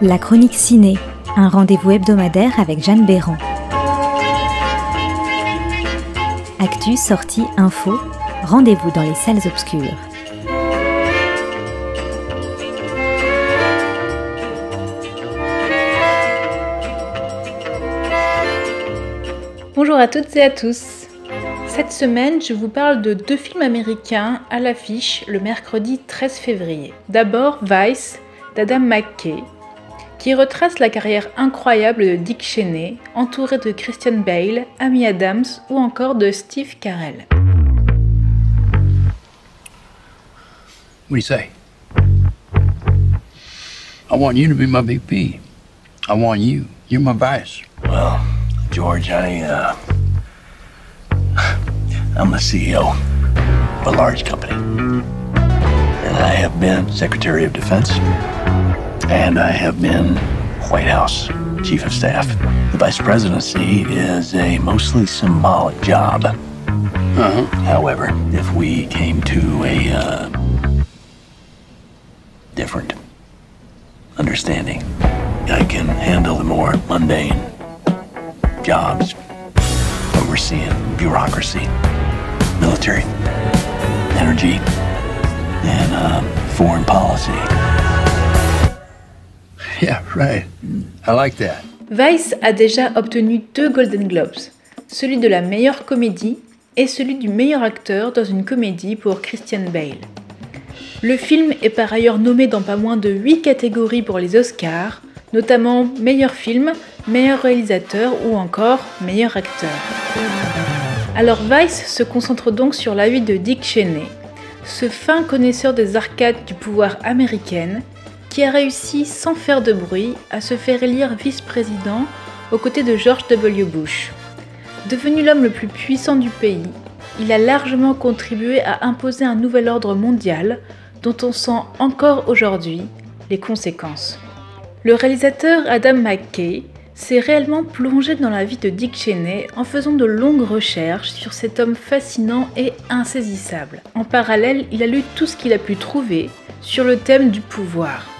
La chronique ciné, un rendez-vous hebdomadaire avec Jeanne Béran. Actu, sortie, info, rendez-vous dans les salles obscures. Bonjour à toutes et à tous. Cette semaine, je vous parle de deux films américains à l'affiche le mercredi 13 février. D'abord Vice d'Adam McKay, qui retrace la carrière incroyable de Dick Cheney, entouré de Christian Bale, Amy Adams ou encore de Steve Carell. What do you say? I want you to be my VP. I want you. You're my vice. Well, George, I, uh, I'm the CEO of a large company. And I have been Secretary of Defense. And I have been White House Chief of Staff. The Vice Presidency is a mostly symbolic job. Uh-huh. However, if we came to a uh, different understanding, I can handle the more mundane jobs, overseeing bureaucracy, military, energy, and uh, foreign policy. Yeah, right. I like that. Vice a déjà obtenu deux Golden Globes, celui de la meilleure comédie et celui du meilleur acteur dans une comédie pour Christian Bale. Le film est par ailleurs nommé dans pas moins de 8 catégories pour les Oscars, notamment meilleur film, meilleur réalisateur ou encore meilleur acteur. Alors Vice se concentre donc sur la vie de Dick Cheney, ce fin connaisseur des arcades du pouvoir américaine qui a réussi sans faire de bruit à se faire élire vice-président aux côtés de George W. Bush. Devenu l'homme le plus puissant du pays, il a largement contribué à imposer un nouvel ordre mondial dont on sent encore aujourd'hui les conséquences. Le réalisateur Adam McKay s'est réellement plongé dans la vie de Dick Cheney en faisant de longues recherches sur cet homme fascinant et insaisissable. En parallèle, il a lu tout ce qu'il a pu trouver sur le thème du pouvoir.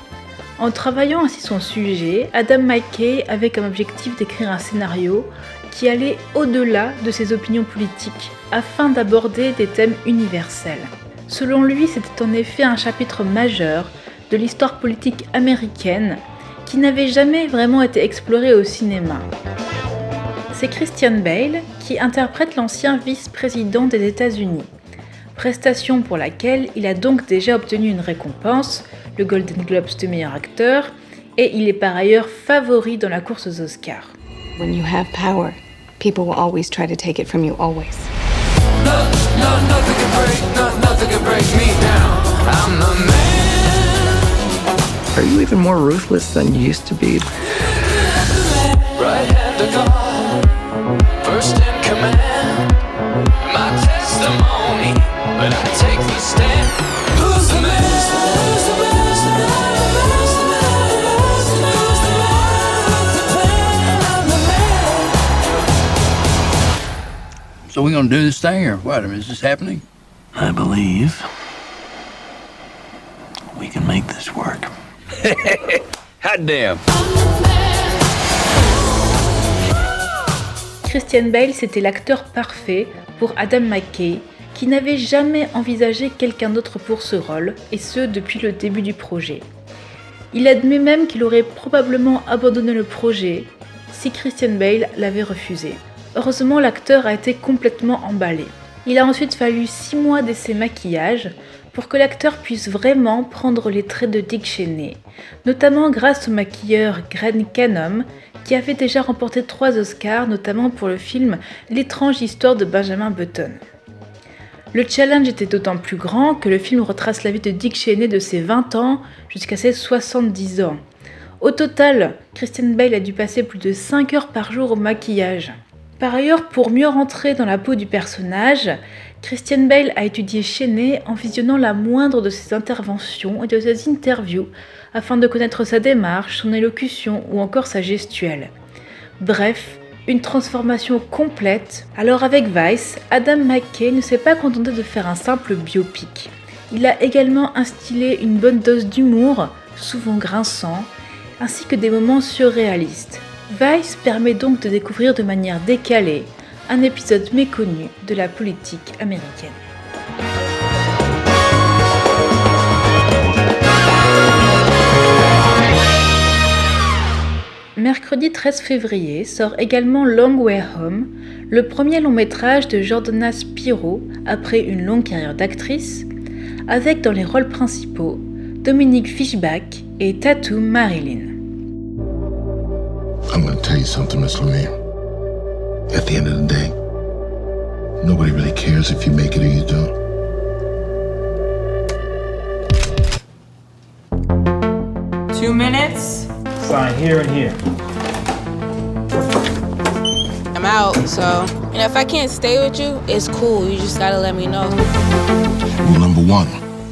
En travaillant ainsi son sujet, Adam McKay avait comme objectif d'écrire un scénario qui allait au-delà de ses opinions politiques afin d'aborder des thèmes universels. Selon lui, c'était en effet un chapitre majeur de l'histoire politique américaine qui n'avait jamais vraiment été exploré au cinéma. C'est Christian Bale qui interprète l'ancien vice-président des États-Unis, prestation pour laquelle il a donc déjà obtenu une récompense, le Golden Globes de meilleur acteur, et il est par ailleurs favori dans la course aux Oscars. When you have power, people will always try to take it from you, always. Are you even more ruthless than you used to be? First So we gonna do this thing or what? I mean, is this happening? I believe we can make this work. Hot damn. Christian Bale, c'était l'acteur parfait pour Adam McKay, qui n'avait jamais envisagé quelqu'un d'autre pour ce rôle, et ce depuis le début du projet. Il admet même qu'il aurait probablement abandonné le projet si Christian Bale l'avait refusé. Heureusement, l'acteur a été complètement emballé. Il a ensuite fallu 6 mois d'essai maquillage pour que l'acteur puisse vraiment prendre les traits de Dick Cheney, notamment grâce au maquilleur Greg Canham qui avait déjà remporté 3 Oscars, notamment pour le film L'étrange histoire de Benjamin Button. Le challenge était d'autant plus grand que le film retrace la vie de Dick Cheney de ses 20 ans jusqu'à ses 70 ans. Au total, Christian Bale a dû passer plus de 5 heures par jour au maquillage. Par ailleurs, pour mieux rentrer dans la peau du personnage, Christian Bale a étudié Cheney en visionnant la moindre de ses interventions et de ses interviews afin de connaître sa démarche, son élocution ou encore sa gestuelle. Bref, une transformation complète. Alors avec Vice, Adam McKay ne s'est pas contenté de faire un simple biopic. Il a également instillé une bonne dose d'humour, souvent grinçant, ainsi que des moments surréalistes. Vice permet donc de découvrir de manière décalée un épisode méconnu de la politique américaine. Mercredi 13 février sort également Long Way Home, le premier long métrage de Jordana Spiro après une longue carrière d'actrice, avec dans les rôles principaux Dominique Fishback et Tattoo Marilyn. I'm going to tell you something, Miss Lemire. At the end of the day, nobody really cares if you make it or you don't. Two minutes. Sign here and here. I'm out, so and if I can't stay with you, it's cool. You just gotta let me know. Rule number one,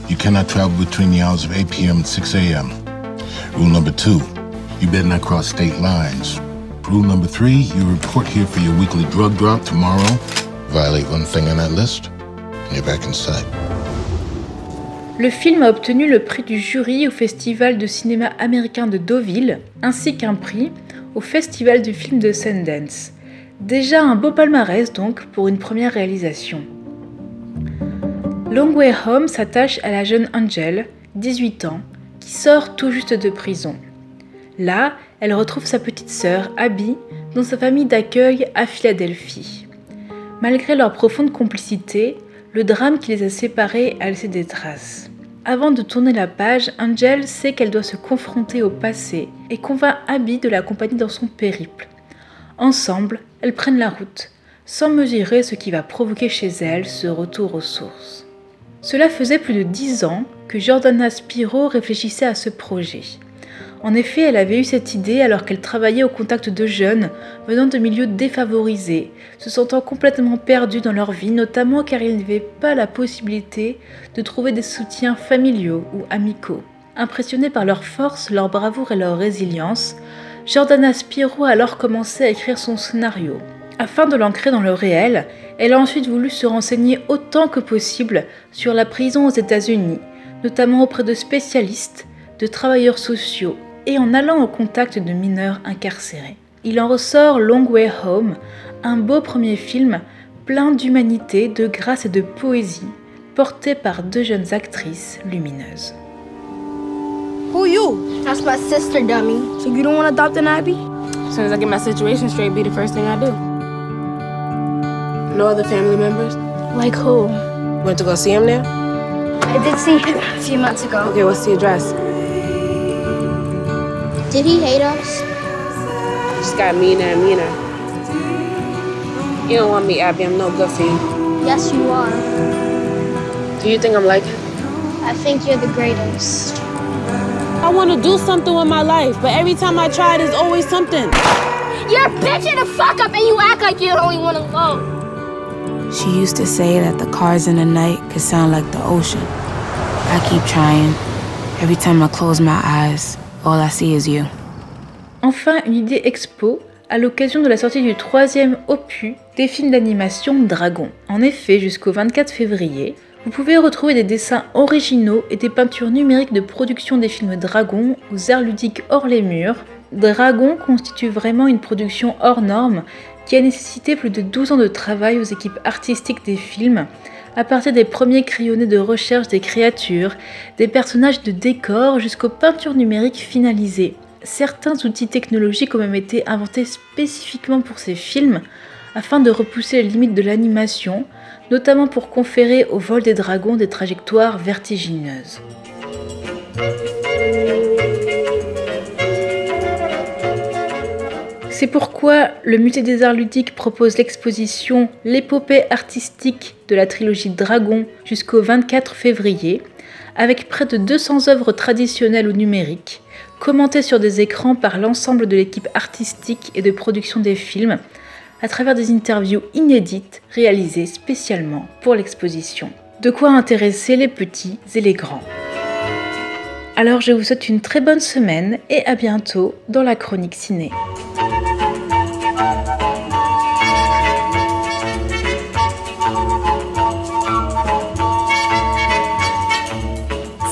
you cannot travel between the hours of 8 p.m. and 6 a.m. Rule number two, you better not cross state lines. Rule number three, you report here for your weekly drug drop tomorrow. Violate one thing on that list, and you're back inside. Le film a obtenu le prix du jury au Festival de cinéma américain de Deauville, ainsi qu'un prix au Festival du film de Sundance. Déjà un beau palmarès donc pour une première réalisation. Long Way Home s'attache à la jeune Angel, 18 ans, qui sort tout juste de prison. Là, elle retrouve sa petite sœur, Abby, dans sa famille d'accueil à Philadelphie. Malgré leur profonde complicité, le drame qui les a séparés a laissé des traces. Avant de tourner la page, Angel sait qu'elle doit se confronter au passé et convainc Abby de l'accompagner dans son périple. Ensemble, elles prennent la route, sans mesurer ce qui va provoquer chez elles ce retour aux sources. Cela faisait plus de dix ans que Jordana Spiro réfléchissait à ce projet. En effet, elle avait eu cette idée alors qu'elle travaillait au contact de jeunes venant de milieux défavorisés, se sentant complètement perdus dans leur vie, notamment car ils n'avaient pas la possibilité de trouver des soutiens familiaux ou amicaux. Impressionnée par leur force, leur bravoure et leur résilience, Jordana Spiro a alors commencé à écrire son scénario. Afin de l'ancrer dans le réel, elle a ensuite voulu se renseigner autant que possible sur la prison aux États-Unis, notamment auprès de spécialistes, de travailleurs sociaux et en allant au contact de mineurs incarcérés. Il en ressort Long Way Home, un beau premier film plein d'humanité, de grâce et de poésie, porté par deux jeunes actrices lumineuses. Who you? That's my sister, dummy. So you don't want to adopt an Abby? As soon as I get my situation straight, be the first thing I do. No other family members? Like who? Went to go see him there? I did see him a few months ago. Okay, what's the address? Did he hate us? Just got meaner and meaner. You don't want me, Abby. I'm no good for you. Yes, you are. Do you think I'm like him? I think you're the greatest. I want to do something with my life, but every time I try, there's always something. You're bitching the fuck up and you act like you're the only one alone. She used to say that the cars in the night could sound like the ocean. I keep trying. Every time I close my eyes, all I see is you. Enfin, une idée expo à l'occasion de la sortie du troisième opus des films d'animation Dragon. En effet, jusqu'au 24 février, vous pouvez retrouver des dessins originaux et des peintures numériques de production des films Dragon aux arts ludiques hors les murs. Dragon constitue vraiment une production hors norme qui a nécessité plus de 12 ans de travail aux équipes artistiques des films, à partir des premiers crayonnés de recherche des créatures, des personnages de décors jusqu'aux peintures numériques finalisées. Certains outils technologiques ont même été inventés spécifiquement pour ces films afin de repousser les limites de l'animation, notamment pour conférer au vol des dragons des trajectoires vertigineuses. C'est pourquoi le Musée des Arts Ludiques propose l'exposition L'épopée artistique de la trilogie Dragon jusqu'au 24 février, avec près de 200 œuvres traditionnelles ou numériques, commentées sur des écrans par l'ensemble de l'équipe artistique et de production des films, à travers des interviews inédites réalisées spécialement pour l'exposition. De quoi intéresser les petits et les grands. Alors je vous souhaite une très bonne semaine et à bientôt dans la chronique ciné.